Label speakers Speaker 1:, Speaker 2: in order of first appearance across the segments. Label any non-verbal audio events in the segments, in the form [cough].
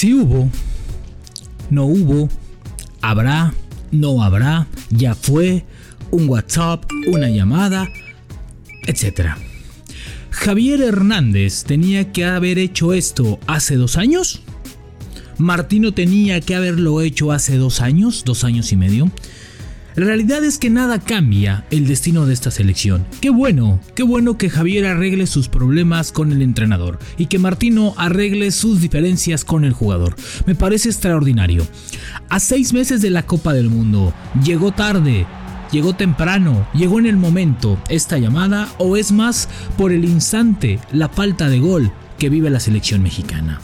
Speaker 1: Si hubo, no hubo, habrá, no habrá, ya fue, un WhatsApp, una llamada, etc. Javier Hernández tenía que haber hecho esto hace dos años. Martino tenía que haberlo hecho hace dos años, dos años y medio. La realidad es que nada cambia el destino de esta selección. Qué bueno, qué bueno que Javier arregle sus problemas con el entrenador y que Martino arregle sus diferencias con el jugador. Me parece extraordinario. A seis meses de la Copa del Mundo, llegó tarde, llegó temprano, llegó en el momento esta llamada o es más por el instante, la falta de gol que vive la selección mexicana.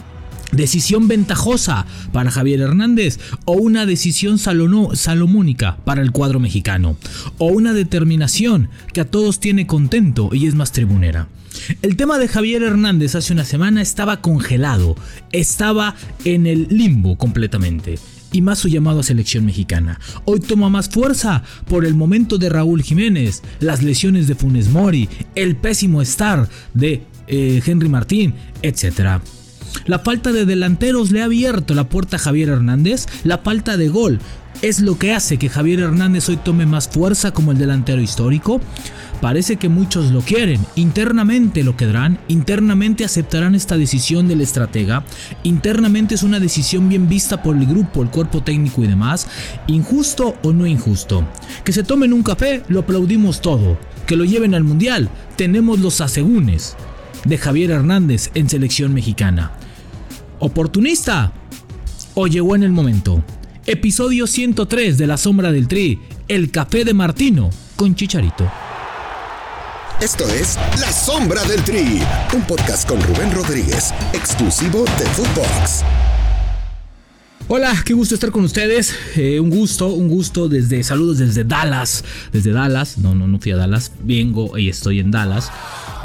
Speaker 1: Decisión ventajosa para Javier Hernández o una decisión salomónica para el cuadro mexicano o una determinación que a todos tiene contento y es más tribunera. El tema de Javier Hernández hace una semana estaba congelado, estaba en el limbo completamente y más su llamado a selección mexicana. Hoy toma más fuerza por el momento de Raúl Jiménez, las lesiones de Funes Mori, el pésimo estar de eh, Henry Martín, etc. La falta de delanteros le ha abierto la puerta a Javier Hernández. La falta de gol es lo que hace que Javier Hernández hoy tome más fuerza como el delantero histórico. Parece que muchos lo quieren, internamente lo quedarán, internamente aceptarán esta decisión del estratega, internamente es una decisión bien vista por el grupo, el cuerpo técnico y demás, injusto o no injusto. Que se tomen un café, lo aplaudimos todo, que lo lleven al mundial, tenemos los asegúnes de Javier Hernández en selección mexicana. ¿Oportunista? ¿O llegó en el momento? Episodio 103 de La Sombra del Tri, El Café de Martino con Chicharito.
Speaker 2: Esto es La Sombra del Tri, un podcast con Rubén Rodríguez, exclusivo de Footbox.
Speaker 1: Hola, qué gusto estar con ustedes. Eh, un gusto, un gusto desde saludos desde Dallas, desde Dallas. No, no, no fui a Dallas. Vengo y estoy en Dallas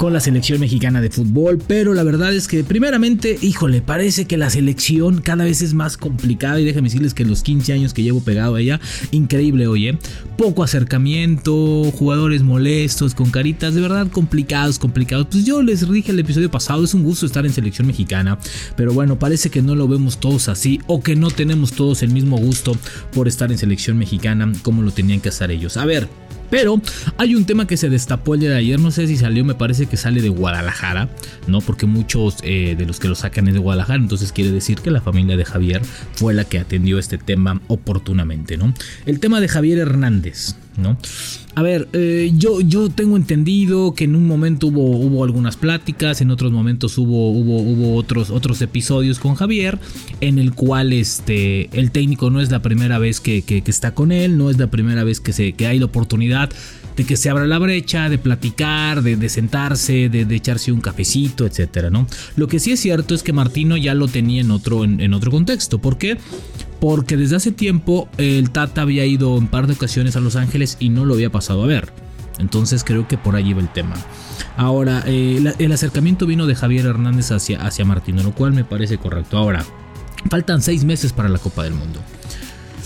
Speaker 1: con la selección mexicana de fútbol, pero la verdad es que primeramente, híjole, parece que la selección cada vez es más complicada y déjenme decirles que los 15 años que llevo pegado a ella, increíble, oye, poco acercamiento, jugadores molestos, con caritas, de verdad complicados, complicados. Pues yo les dije el episodio pasado, es un gusto estar en selección mexicana, pero bueno, parece que no lo vemos todos así o que no tenemos todos el mismo gusto por estar en selección mexicana como lo tenían que hacer ellos. A ver, pero hay un tema que se destapó el día de ayer, no sé si salió, me parece que sale de Guadalajara, ¿no? Porque muchos eh, de los que lo sacan es de Guadalajara, entonces quiere decir que la familia de Javier fue la que atendió este tema oportunamente, ¿no? El tema de Javier Hernández, ¿no? A ver, eh, yo, yo tengo entendido que en un momento hubo, hubo algunas pláticas, en otros momentos hubo, hubo, hubo otros, otros episodios con Javier, en el cual este, el técnico no es la primera vez que, está con él, no es la primera vez que, se, que hay la oportunidad de que se abra la brecha, de platicar, de, sentarse, de, echarse un cafecito, etcétera, ¿no? Lo que sí es cierto es que Martino ya lo tenía en otro, en, en otro contexto. ¿Por qué? porque desde hace tiempo el Tata había ido un par de ocasiones a Los Ángeles y no lo había pasado a ver. Entonces creo que por ahí va el tema. Ahora, eh, el, acercamiento vino de Javier Hernández hacia, hacia Martino, lo cual me parece correcto. Ahora, faltan seis meses para la Copa del Mundo.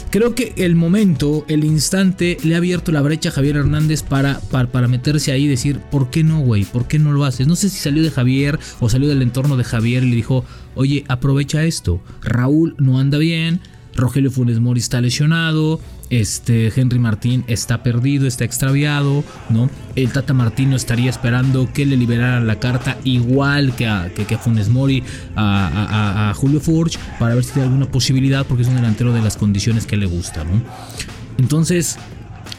Speaker 1: Creo que el momento, el instante, le ha abierto la brecha a Javier Hernández para, para, para meterse ahí y decir, ¿por qué no, güey? ¿Por qué no lo haces? No sé si salió de Javier o salió del entorno de Javier y le dijo, oye, aprovecha esto. Raúl no anda bien, Rogelio Funes Mori está lesionado, este Henry Martín está perdido, está extraviado, ¿no? El Tata Martino estaría esperando que le liberaran la carta igual que a, que, Funes Mori, a, Julio Furch, para ver si hay alguna posibilidad, porque es un delantero de las condiciones que le gusta, ¿no? Entonces,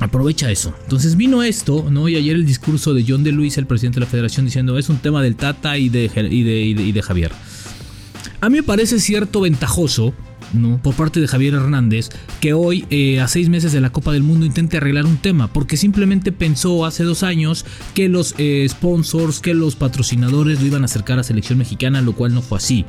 Speaker 1: aprovecha eso. Entonces vino esto, ¿no? Y ayer el discurso de John de Luis, el presidente de la federación, diciendo es un tema del Tata y de, y de Javier. A mí me parece cierto ventajoso ¿no? por parte de Javier Hernández que hoy, eh, a seis meses de la Copa del Mundo, intente arreglar un tema, porque simplemente pensó hace dos años que los eh, sponsors, que los patrocinadores lo iban a acercar a selección mexicana, lo cual no fue así.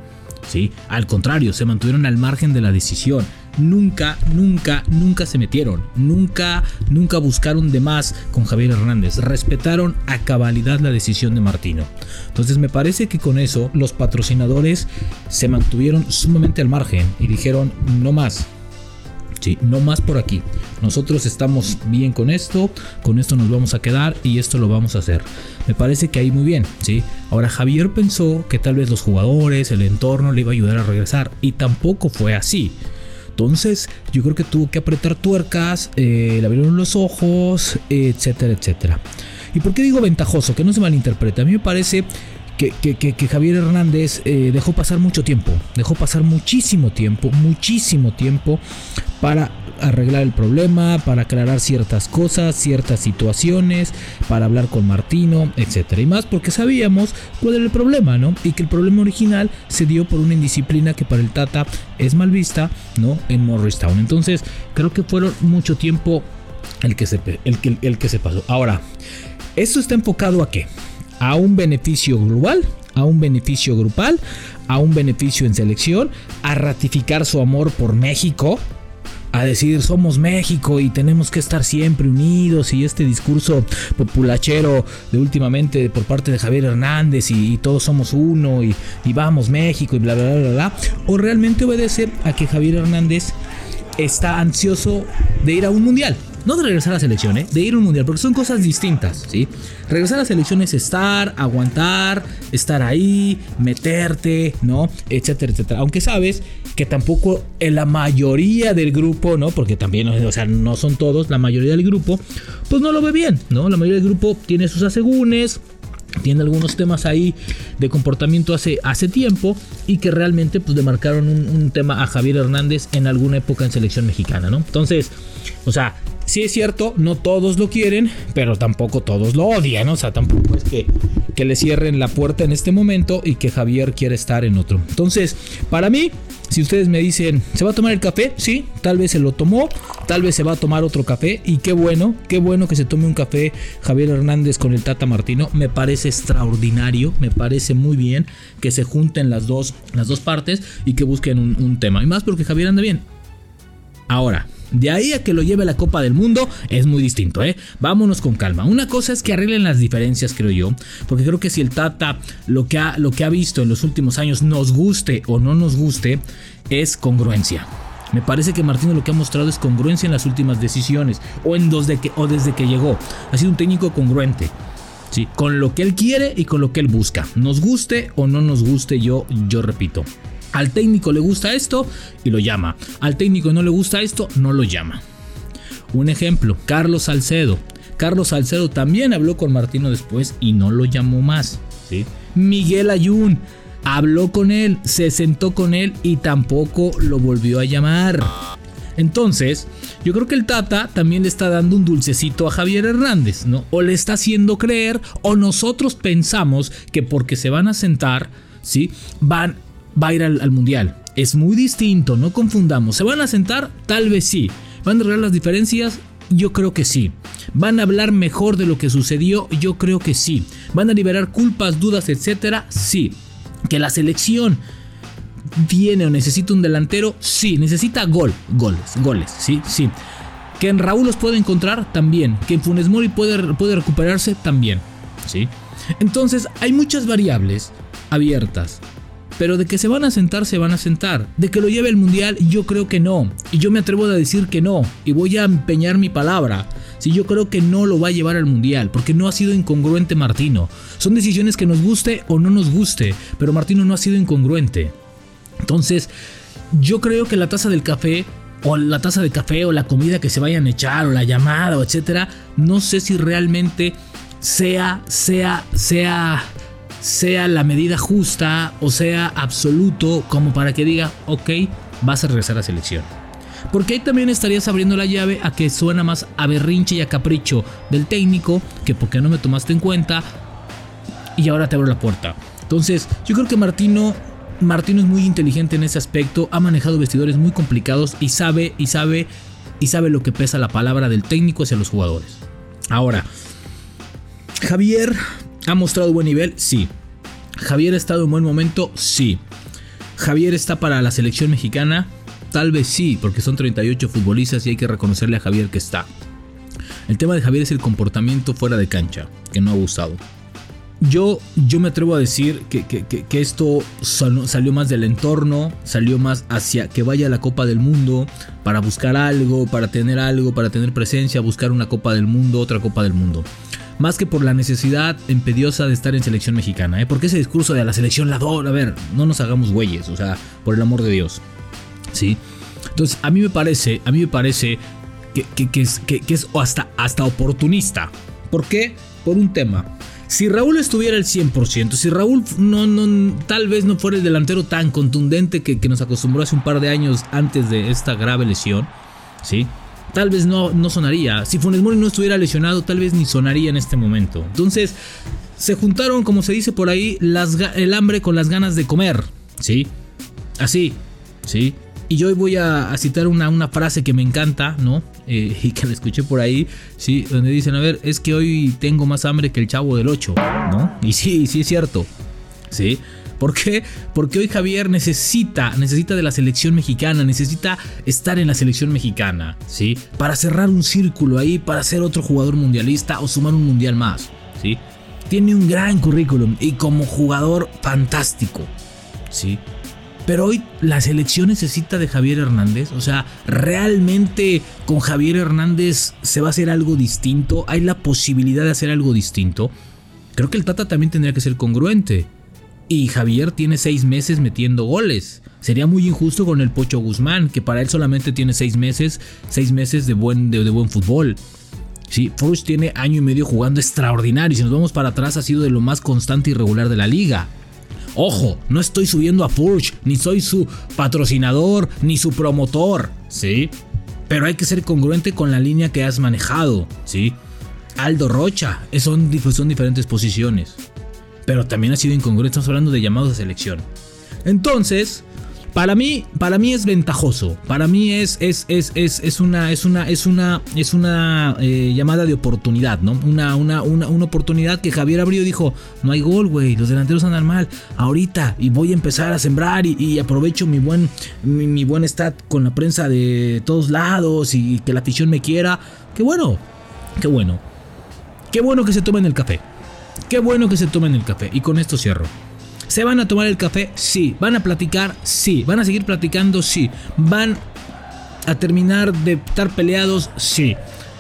Speaker 1: ¿sí? Al contrario, se mantuvieron al margen de la decisión nunca, nunca, nunca se metieron. Nunca, nunca buscaron de más con Javier Hernández. Respetaron a cabalidad la decisión de Martino. Entonces me parece que con eso los patrocinadores se mantuvieron sumamente al margen y dijeron no más. ¿sí? No más por aquí. Nosotros estamos bien con esto, con esto nos vamos a quedar y esto lo vamos a hacer. Me parece que ahí muy bien, ¿sí? Ahora Javier pensó que tal vez los jugadores, el entorno le iba a ayudar a regresar y tampoco fue así. Entonces yo creo que tuvo que apretar tuercas, eh, le abrieron los ojos, etcétera, etcétera. ¿Y por qué digo ventajoso? Que no se malinterprete. A mí me parece que, Javier Hernández eh, dejó pasar mucho tiempo, dejó pasar muchísimo tiempo, muchísimo tiempo para arreglar el problema, para aclarar ciertas cosas, ciertas situaciones, para hablar con Martino, etcétera. Y más porque sabíamos cuál era el problema, ¿no? Y que el problema original se dio por una indisciplina que para el Tata es mal vista, ¿no? En Morristown. Entonces, creo que fueron mucho tiempo el que se, el que, el que se pasó. Ahora, ¿esto está enfocado a qué? a un beneficio global, a un beneficio grupal, a un beneficio en selección, a ratificar su amor por México, a decir somos México y tenemos que estar siempre unidos y este discurso populachero de últimamente por parte de Javier Hernández y, todos somos uno y, vamos México y bla bla bla bla o realmente obedece a que Javier Hernández está ansioso de ir a un mundial no de regresar a la selección, ¿eh? de ir a un mundial, porque son cosas distintas, ¿sí? Regresar a la selección es estar, aguantar, estar ahí, meterte, ¿no? Etcétera, etcétera. Aunque sabes que tampoco en la mayoría del grupo, ¿no? Porque también, o sea, no son todos, la mayoría del grupo, pues no lo ve bien, ¿no? La mayoría del grupo tiene sus asegúnes, tiene algunos temas ahí de comportamiento hace, hace tiempo y que realmente pues le marcaron un, un, tema a Javier Hernández en alguna época en selección mexicana, ¿no? Entonces, o sea, Sí es cierto, no todos lo quieren, pero tampoco todos lo odian. O sea, tampoco es que, que le cierren la puerta en este momento y que Javier quiera estar en otro. Entonces, para mí, si ustedes me dicen, ¿se va a tomar el café? Sí, tal vez se lo tomó, tal vez se va a tomar otro café. Y qué bueno, qué bueno que se tome un café Javier Hernández con el Tata Martino. Me parece extraordinario, me parece muy bien que se junten las dos, las dos partes y que busquen un, un tema. Y más porque Javier anda bien. Ahora, de ahí a que lo lleve a la Copa del Mundo es muy distinto, ¿eh? Vámonos con calma. Una cosa es que arreglen las diferencias, creo yo, porque creo que si el Tata lo que ha, visto en los últimos años nos guste o no nos guste, es congruencia. Me parece que Martino lo que ha mostrado es congruencia en las últimas decisiones o desde que llegó. Ha sido un técnico congruente. Sí, con lo que él quiere y con lo que él busca. Nos guste o no nos guste, yo, yo repito. Al técnico le gusta esto y lo llama. Al técnico no le gusta esto, no lo llama. Un ejemplo, Carlos Salcedo. Carlos Salcedo también habló con Martino después y no lo llamó más. ¿sí? Miguel Ayun habló con él, se sentó con él y tampoco lo volvió a llamar. Entonces, yo creo que el Tata también le está dando un dulcecito a Javier Hernández, ¿no? O le está haciendo creer, o nosotros pensamos que porque se van a sentar, ¿sí? Van va a ir al, mundial. Es muy distinto, no confundamos. ¿Se van a sentar? Tal vez sí. ¿Van a arreglar las diferencias? Yo creo que sí. ¿Van a hablar mejor de lo que sucedió? Yo creo que sí. ¿Van a liberar culpas, dudas, etcétera? Sí. ¿Que la selección tiene o necesita un delantero? Sí. ¿Necesita gol? Goles, goles, sí, sí. ¿Que en Raúl los puede encontrar? También. ¿Que en Funes Mori puede, puede recuperarse? También. ¿Sí? Entonces hay muchas variables abiertas pero de que se van a sentar, se van a sentar. De que lo lleve el mundial, yo creo que no. Y yo me atrevo a decir que no. Y voy a empeñar mi palabra. Si yo creo que no lo va a llevar al mundial, porque no ha sido incongruente Martino. Son decisiones que nos guste o no nos guste, pero Martino no ha sido incongruente. Entonces, yo creo que la taza del café o la taza de café o la comida que se vayan a echar o la llamada o etcétera, no sé si realmente sea sea sea sea la medida justa o sea absoluto como para que diga, ok, vas a regresar a selección. Porque ahí también estarías abriendo la llave a que suena más a berrinche y a capricho del técnico, que porque no me tomaste en cuenta y ahora te abro la puerta. Entonces, yo creo que Martino Martino es muy inteligente en ese aspecto, ha manejado vestidores muy complicados y sabe y sabe y sabe lo que pesa la palabra del técnico hacia los jugadores. Ahora, Javier ¿Ha mostrado buen nivel? Sí. ¿Javier ha estado en buen momento? Sí. ¿Javier está para la selección mexicana? Tal vez sí, porque son 38 futbolistas y hay que reconocerle a Javier que está. El tema de Javier es el comportamiento fuera de cancha, que no ha gustado. Yo, yo me atrevo a decir que, que, esto salió más del entorno, salió más hacia que vaya a la Copa del Mundo para buscar algo, para tener algo, para tener presencia, buscar una Copa del Mundo, otra Copa del Mundo. Más que por la necesidad impediosa de estar en selección mexicana, ¿eh? Porque ese discurso de la selección la do, a ver, no nos hagamos güeyes, o sea, por el amor de Dios. ¿Sí? Entonces, a mí me parece, a mí me parece que, es, que es hasta, hasta oportunista. ¿Por qué? Por un tema si Raúl estuviera al 100%, si Raúl no, no, tal vez no fuera el delantero tan contundente que, nos acostumbró hace un par de años antes de esta grave lesión, ¿sí? Tal vez no, no sonaría. Si Funes Mori no estuviera lesionado, tal vez ni sonaría en este momento. Entonces, se juntaron, como se dice por ahí, el hambre con las ganas de comer, ¿sí? Así, ¿sí? Y yo hoy voy a, citar una, una, frase que me encanta, ¿no? Eh, [laughs] y que la escuché por ahí, ¿sí? Donde dicen, a ver, es que hoy tengo más hambre que el chavo del 8, ¿no? Y sí, sí es cierto, ¿sí? ¿Por qué? Porque hoy Javier necesita, necesita de la selección mexicana, necesita estar en la selección mexicana, ¿sí? Para cerrar un círculo ahí, para ser otro jugador mundialista o sumar un mundial más, ¿sí? Tiene un gran currículum y como jugador fantástico, ¿sí? Pero hoy la selección necesita de Javier Hernández. O sea, realmente con Javier Hernández se va a hacer algo distinto. Hay la posibilidad de hacer algo distinto. Creo que el Tata también tendría que ser congruente. Y Javier tiene seis meses metiendo goles. Sería muy injusto con el Pocho Guzmán, que para él solamente tiene seis meses, seis meses de buen, de, buen fútbol. Sí, Furch tiene año y medio jugando extraordinario. Si nos vamos para atrás, ha sido de lo más constante y regular de la liga. Ojo, no estoy subiendo a Furch, ni soy su patrocinador, ni su promotor, ¿sí? Pero hay que ser congruente con la línea que has manejado, ¿sí? Aldo Rocha, son, son diferentes posiciones. Pero también ha sido incongruente, estamos hablando de llamados de selección. Entonces, para mí, para mí es ventajoso. Para mí es, es, es, es, una, es una, es una, es una eh, llamada de oportunidad, ¿no? Una, una, una, una, oportunidad que Javier abrió y dijo, no hay gol, güey, los delanteros andan mal. Ahorita y voy a empezar a sembrar y, aprovecho mi buen, mi, buen stat con la prensa de todos lados y que la afición me quiera. Qué bueno, qué bueno. Qué bueno que se tomen el café. Qué bueno que se tomen el café. Y con esto cierro. ¿Se van a tomar el café? Sí. ¿Van a platicar? Sí. ¿Van a seguir platicando? Sí. ¿Van a terminar de estar peleados? Sí.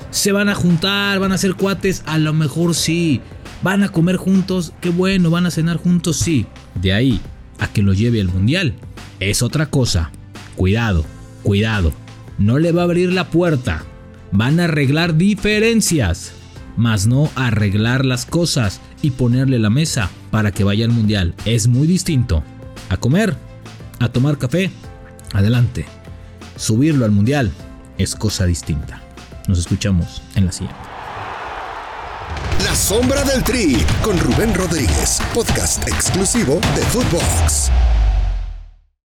Speaker 1: ¿Se van a juntar? ¿Van a ser cuates? A lo mejor sí. ¿Van a comer juntos? Qué bueno. ¿Van a cenar juntos? Sí. De ahí a que lo lleve al mundial. Es otra cosa. Cuidado, cuidado. No le va a abrir la puerta. Van a arreglar diferencias más no arreglar las cosas y ponerle la mesa para que vaya al mundial. Es muy distinto. A comer, a tomar café, adelante. Subirlo al mundial es cosa distinta. Nos escuchamos en la siguiente.
Speaker 2: La sombra del tri con Rubén Rodríguez, podcast exclusivo de Footbox.